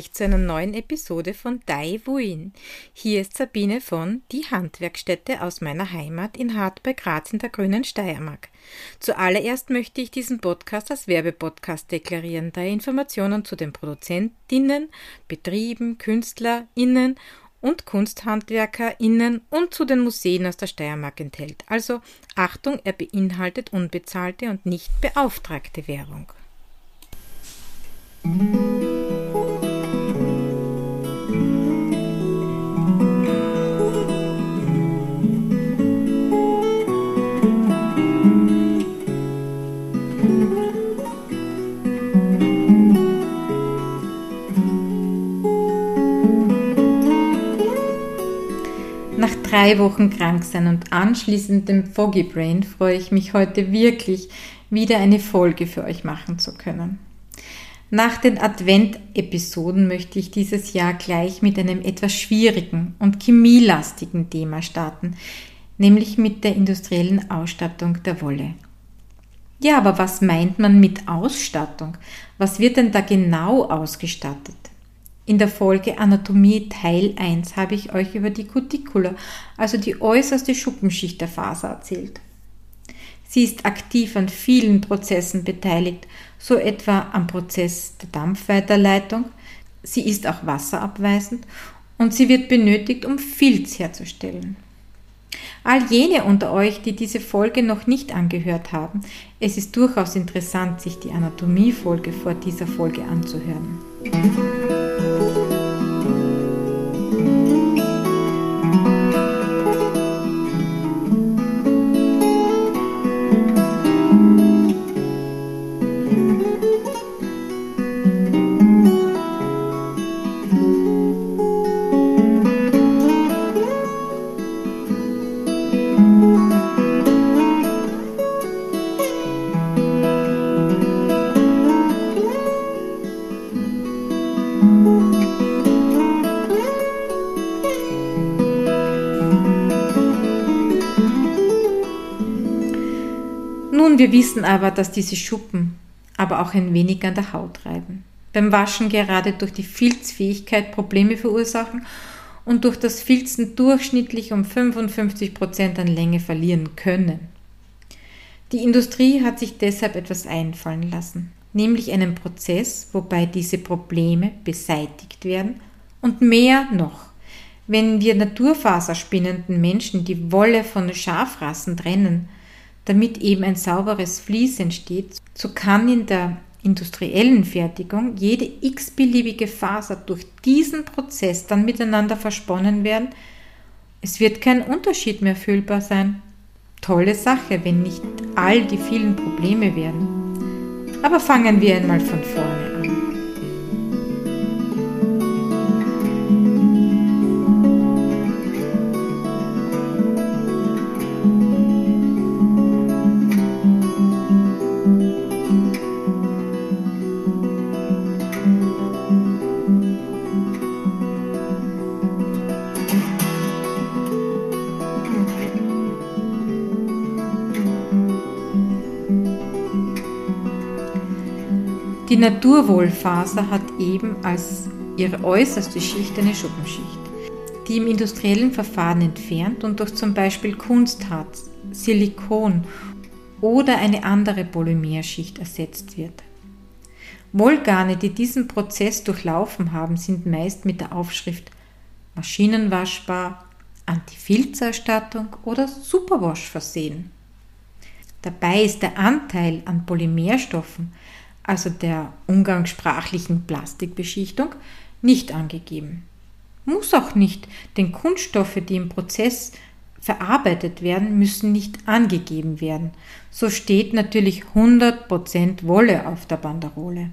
Euch zu einer neuen Episode von Dai Wuin. Hier ist Sabine von Die Handwerkstätte aus meiner Heimat in Hart bei Graz in der grünen Steiermark. Zuallererst möchte ich diesen Podcast als Werbepodcast deklarieren, da er Informationen zu den Produzentinnen, Betrieben, KünstlerInnen und KunsthandwerkerInnen und zu den Museen aus der Steiermark enthält. Also Achtung, er beinhaltet unbezahlte und nicht beauftragte Werbung. Nach drei Wochen krank sein und anschließend dem Foggy Brain freue ich mich heute wirklich, wieder eine Folge für euch machen zu können. Nach den Advent-Episoden möchte ich dieses Jahr gleich mit einem etwas schwierigen und chemielastigen Thema starten, nämlich mit der industriellen Ausstattung der Wolle. Ja, aber was meint man mit Ausstattung? Was wird denn da genau ausgestattet? In der Folge Anatomie Teil 1 habe ich euch über die Cuticula, also die äußerste Schuppenschicht der Faser erzählt. Sie ist aktiv an vielen Prozessen beteiligt, so etwa am Prozess der Dampfweiterleitung. Sie ist auch wasserabweisend und sie wird benötigt, um Filz herzustellen. All jene unter euch, die diese Folge noch nicht angehört haben, es ist durchaus interessant, sich die Anatomiefolge vor dieser Folge anzuhören. Wir wissen aber, dass diese Schuppen aber auch ein wenig an der Haut reiben. Beim Waschen gerade durch die Filzfähigkeit Probleme verursachen und durch das Filzen durchschnittlich um 55 Prozent an Länge verlieren können. Die Industrie hat sich deshalb etwas einfallen lassen, nämlich einen Prozess, wobei diese Probleme beseitigt werden und mehr noch. Wenn wir naturfaserspinnenden Menschen die Wolle von Schafrassen trennen, damit eben ein sauberes Vlies entsteht, so kann in der industriellen Fertigung jede x-beliebige Faser durch diesen Prozess dann miteinander versponnen werden. Es wird kein Unterschied mehr fühlbar sein. Tolle Sache, wenn nicht all die vielen Probleme werden. Aber fangen wir einmal von vorne Naturwohlfaser hat eben als ihre äußerste Schicht eine Schuppenschicht, die im industriellen Verfahren entfernt und durch zum Beispiel Kunstharz, Silikon oder eine andere Polymerschicht ersetzt wird. Wollgarne, die diesen Prozess durchlaufen haben, sind meist mit der Aufschrift maschinenwaschbar, Antifilzerstattung oder Superwash versehen. Dabei ist der Anteil an Polymerstoffen also der umgangssprachlichen Plastikbeschichtung, nicht angegeben. Muss auch nicht, denn Kunststoffe, die im Prozess verarbeitet werden, müssen nicht angegeben werden. So steht natürlich 100% Wolle auf der Banderole.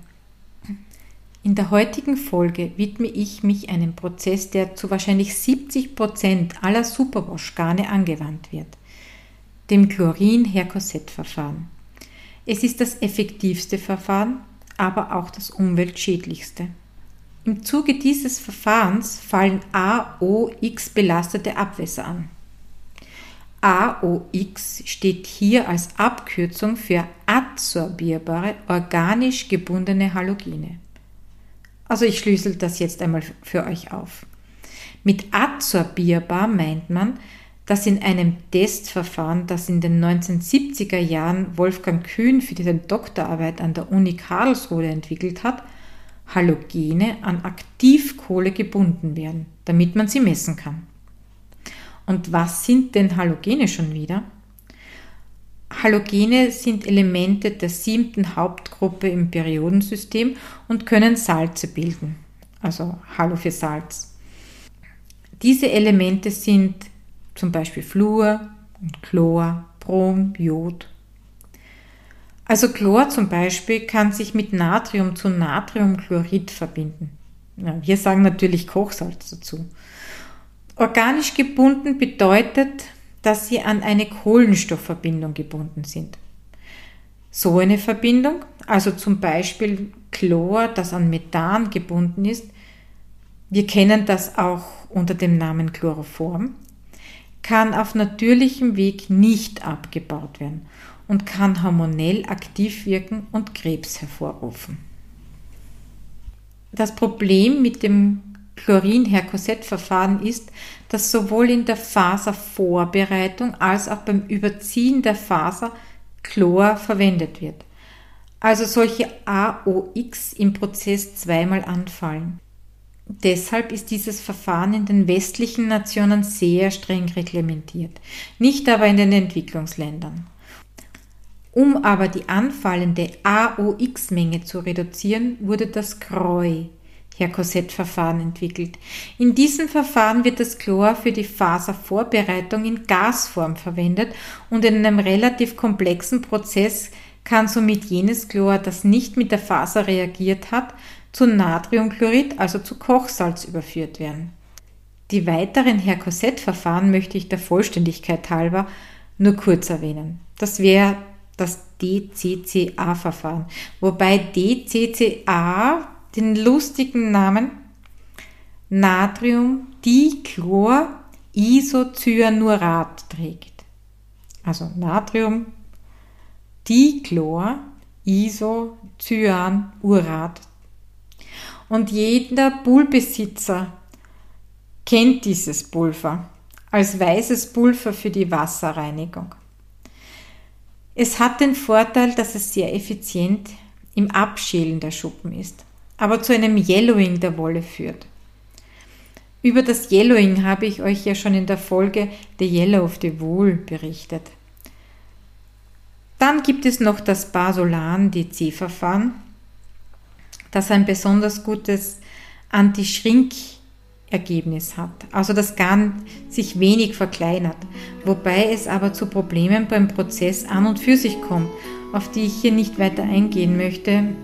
In der heutigen Folge widme ich mich einem Prozess, der zu wahrscheinlich 70% aller Superwash-Garne angewandt wird, dem Chlorin-Herkoset-Verfahren. Es ist das effektivste Verfahren, aber auch das umweltschädlichste. Im Zuge dieses Verfahrens fallen AOX belastete Abwässer an. AOX steht hier als Abkürzung für adsorbierbare organisch gebundene Halogene. Also ich schlüssel das jetzt einmal für euch auf. Mit adsorbierbar meint man, dass in einem Testverfahren, das in den 1970er Jahren Wolfgang Kühn für diese Doktorarbeit an der Uni Karlsruhe entwickelt hat, Halogene an Aktivkohle gebunden werden, damit man sie messen kann. Und was sind denn Halogene schon wieder? Halogene sind Elemente der siebten Hauptgruppe im Periodensystem und können Salze bilden, also Halo für Salz. Diese Elemente sind zum Beispiel Fluor Chlor, Brom, Jod. Also Chlor zum Beispiel kann sich mit Natrium zu Natriumchlorid verbinden. Ja, wir sagen natürlich Kochsalz dazu. Organisch gebunden bedeutet, dass sie an eine Kohlenstoffverbindung gebunden sind. So eine Verbindung, also zum Beispiel Chlor, das an Methan gebunden ist, wir kennen das auch unter dem Namen Chloroform, kann auf natürlichem Weg nicht abgebaut werden und kann hormonell aktiv wirken und Krebs hervorrufen. Das Problem mit dem Chlorin-Herkoset-Verfahren ist, dass sowohl in der Faservorbereitung als auch beim Überziehen der Faser Chlor verwendet wird. Also solche AOX im Prozess zweimal anfallen. Deshalb ist dieses Verfahren in den westlichen Nationen sehr streng reglementiert, nicht aber in den Entwicklungsländern. Um aber die anfallende AOX-Menge zu reduzieren, wurde das CROI, Herkoset-Verfahren entwickelt. In diesem Verfahren wird das Chlor für die Faservorbereitung in Gasform verwendet und in einem relativ komplexen Prozess kann somit jenes Chlor, das nicht mit der Faser reagiert hat, zu Natriumchlorid, also zu Kochsalz überführt werden. Die weiteren Herkoset-Verfahren möchte ich der Vollständigkeit halber nur kurz erwähnen. Das wäre das DCCA-Verfahren, wobei DCCA den lustigen Namen Natrium Dichlor trägt. Also Natrium Dichlor Isocyanurat und jeder Bullbesitzer kennt dieses Pulver als weißes Pulver für die Wasserreinigung. Es hat den Vorteil, dass es sehr effizient im Abschälen der Schuppen ist, aber zu einem Yellowing der Wolle führt. Über das Yellowing habe ich euch ja schon in der Folge The Yellow of the Wool berichtet. Dann gibt es noch das Basolan-DC-Verfahren, das ein besonders gutes Anti-Schrink-Ergebnis hat, also das Garn sich wenig verkleinert, wobei es aber zu Problemen beim Prozess an und für sich kommt, auf die ich hier nicht weiter eingehen möchte,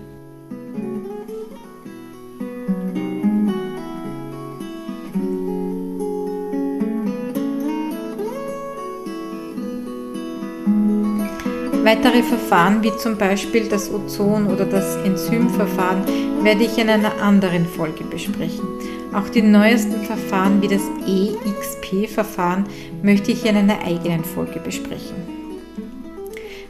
Weitere Verfahren wie zum Beispiel das Ozon- oder das Enzymverfahren werde ich in einer anderen Folge besprechen. Auch die neuesten Verfahren wie das EXP-Verfahren möchte ich in einer eigenen Folge besprechen.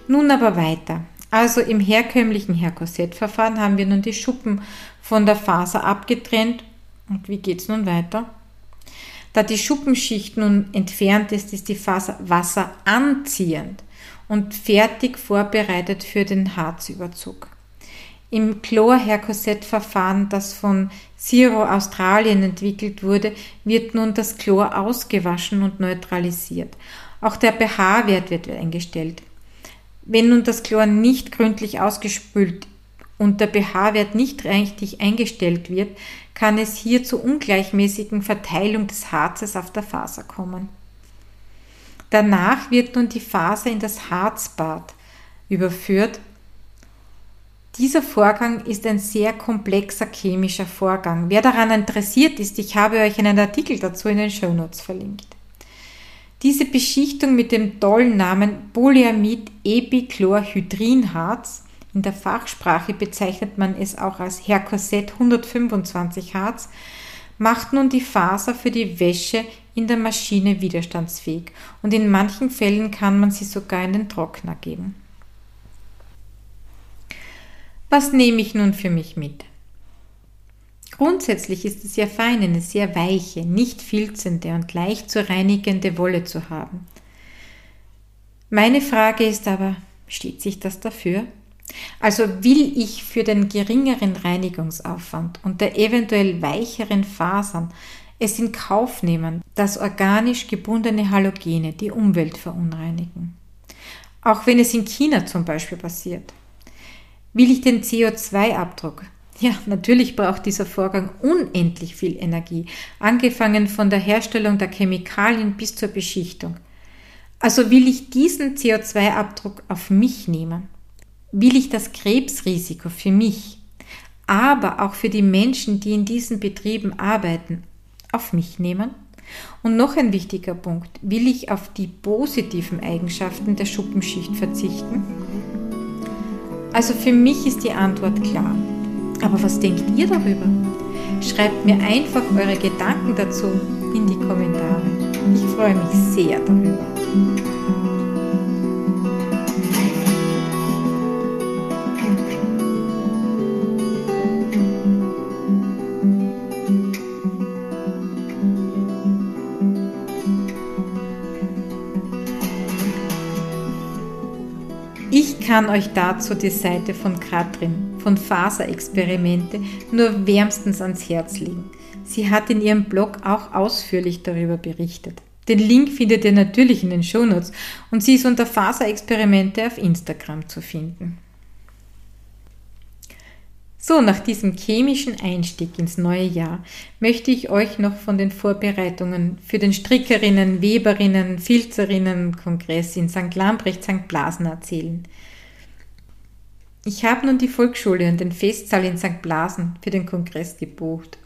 Nun aber weiter. Also im herkömmlichen Herkoset-Verfahren haben wir nun die Schuppen von der Faser abgetrennt. Und wie geht es nun weiter? Da die Schuppenschicht nun entfernt ist, ist die Faser wasseranziehend und fertig vorbereitet für den Harzüberzug. Im Chlor-Herkoset-Verfahren, das von Zero Australien entwickelt wurde, wird nun das Chlor ausgewaschen und neutralisiert. Auch der pH-Wert wird eingestellt. Wenn nun das Chlor nicht gründlich ausgespült und der pH-Wert nicht richtig eingestellt wird, kann es hier zu ungleichmäßigen Verteilung des Harzes auf der Faser kommen. Danach wird nun die Faser in das Harzbad überführt. Dieser Vorgang ist ein sehr komplexer chemischer Vorgang. Wer daran interessiert ist, ich habe euch einen Artikel dazu in den Shownotes verlinkt. Diese Beschichtung mit dem tollen Namen Polyamid Epichlorhydrinharz, in der Fachsprache bezeichnet man es auch als Herkoset 125 Harz, macht nun die Faser für die Wäsche in der Maschine widerstandsfähig und in manchen Fällen kann man sie sogar in den Trockner geben. Was nehme ich nun für mich mit? Grundsätzlich ist es ja fein, eine sehr weiche, nicht filzende und leicht zu reinigende Wolle zu haben. Meine Frage ist aber, steht sich das dafür? Also will ich für den geringeren Reinigungsaufwand und der eventuell weicheren Fasern es in Kauf nehmen, dass organisch gebundene Halogene die Umwelt verunreinigen? Auch wenn es in China zum Beispiel passiert. Will ich den CO2-Abdruck? Ja, natürlich braucht dieser Vorgang unendlich viel Energie, angefangen von der Herstellung der Chemikalien bis zur Beschichtung. Also will ich diesen CO2-Abdruck auf mich nehmen? Will ich das Krebsrisiko für mich, aber auch für die Menschen, die in diesen Betrieben arbeiten, auf mich nehmen? Und noch ein wichtiger Punkt, will ich auf die positiven Eigenschaften der Schuppenschicht verzichten? Also für mich ist die Antwort klar. Aber was denkt ihr darüber? Schreibt mir einfach eure Gedanken dazu in die Kommentare. Ich freue mich sehr darüber. Kann euch dazu die Seite von Katrin von Faserexperimente nur wärmstens ans Herz legen. Sie hat in ihrem Blog auch ausführlich darüber berichtet. Den Link findet ihr natürlich in den Shownotes und sie ist unter Faserexperimente auf Instagram zu finden. So, nach diesem chemischen Einstieg ins neue Jahr möchte ich euch noch von den Vorbereitungen für den Strickerinnen, Weberinnen, Filzerinnen Kongress in St. Lambrecht, St. Blasen erzählen. Ich habe nun die Volksschule und den Festsaal in St. Blasen für den Kongress gebucht.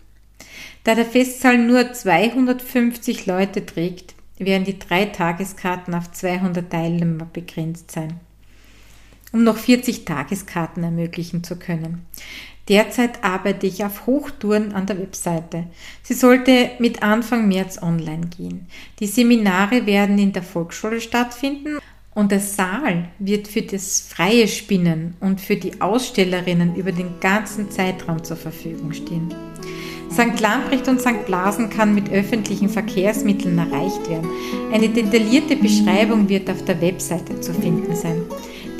Da der Festsaal nur 250 Leute trägt, werden die drei Tageskarten auf 200 Teilnehmer begrenzt sein um noch 40 Tageskarten ermöglichen zu können. Derzeit arbeite ich auf Hochtouren an der Webseite. Sie sollte mit Anfang März online gehen. Die Seminare werden in der Volksschule stattfinden und der Saal wird für das freie Spinnen und für die Ausstellerinnen über den ganzen Zeitraum zur Verfügung stehen. St. Lamprecht und St. Blasen kann mit öffentlichen Verkehrsmitteln erreicht werden. Eine detaillierte Beschreibung wird auf der Webseite zu finden sein.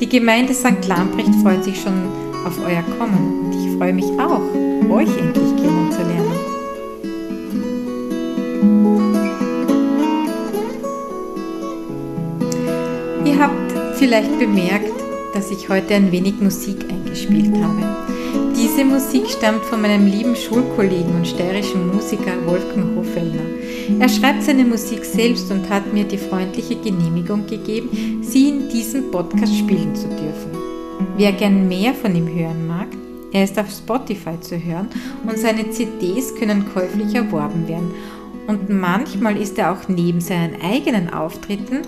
Die Gemeinde St. Lamprecht freut sich schon auf euer Kommen und ich freue mich auch, euch endlich vielleicht bemerkt, dass ich heute ein wenig Musik eingespielt habe. Diese Musik stammt von meinem lieben Schulkollegen und steirischen Musiker Wolfgang Hofellner. Er schreibt seine Musik selbst und hat mir die freundliche Genehmigung gegeben, sie in diesem Podcast spielen zu dürfen. Wer gern mehr von ihm hören mag, er ist auf Spotify zu hören und seine CDs können käuflich erworben werden. Und manchmal ist er auch neben seinen eigenen Auftritten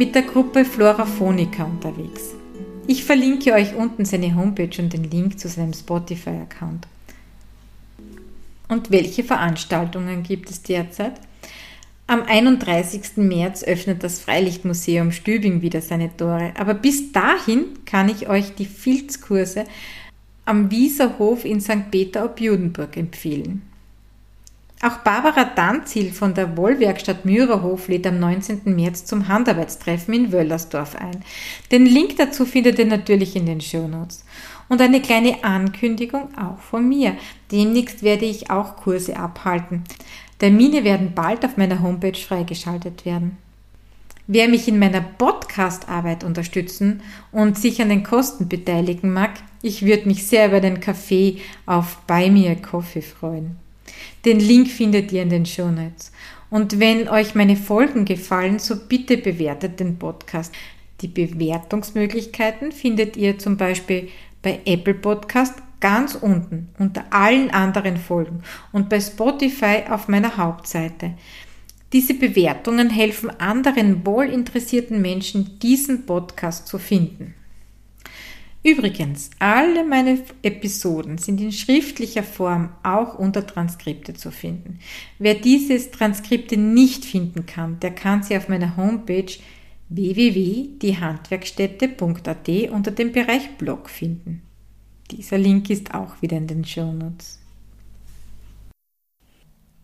mit der Gruppe Floraphonica unterwegs. Ich verlinke euch unten seine Homepage und den Link zu seinem Spotify-Account. Und welche Veranstaltungen gibt es derzeit? Am 31. März öffnet das Freilichtmuseum Stübing wieder seine Tore. Aber bis dahin kann ich euch die Filzkurse am Wieserhof in St. Peter ob Judenburg empfehlen. Auch Barbara Danzil von der Wollwerkstatt Mürerhof lädt am 19. März zum Handarbeitstreffen in Wöllersdorf ein. Den Link dazu findet ihr natürlich in den Shownotes. Und eine kleine Ankündigung auch von mir. Demnächst werde ich auch Kurse abhalten. Termine werden bald auf meiner Homepage freigeschaltet werden. Wer mich in meiner Podcast-Arbeit unterstützen und sich an den Kosten beteiligen mag, ich würde mich sehr über den Kaffee auf Buy Me a freuen. Den Link findet ihr in den Show Notes. Und wenn euch meine Folgen gefallen, so bitte bewertet den Podcast. Die Bewertungsmöglichkeiten findet ihr zum Beispiel bei Apple Podcast ganz unten unter allen anderen Folgen und bei Spotify auf meiner Hauptseite. Diese Bewertungen helfen anderen wohlinteressierten Menschen, diesen Podcast zu finden. Übrigens, alle meine Episoden sind in schriftlicher Form auch unter Transkripte zu finden. Wer diese Transkripte nicht finden kann, der kann sie auf meiner Homepage www.diehandwerkstätte.at unter dem Bereich Blog finden. Dieser Link ist auch wieder in den Show Notes.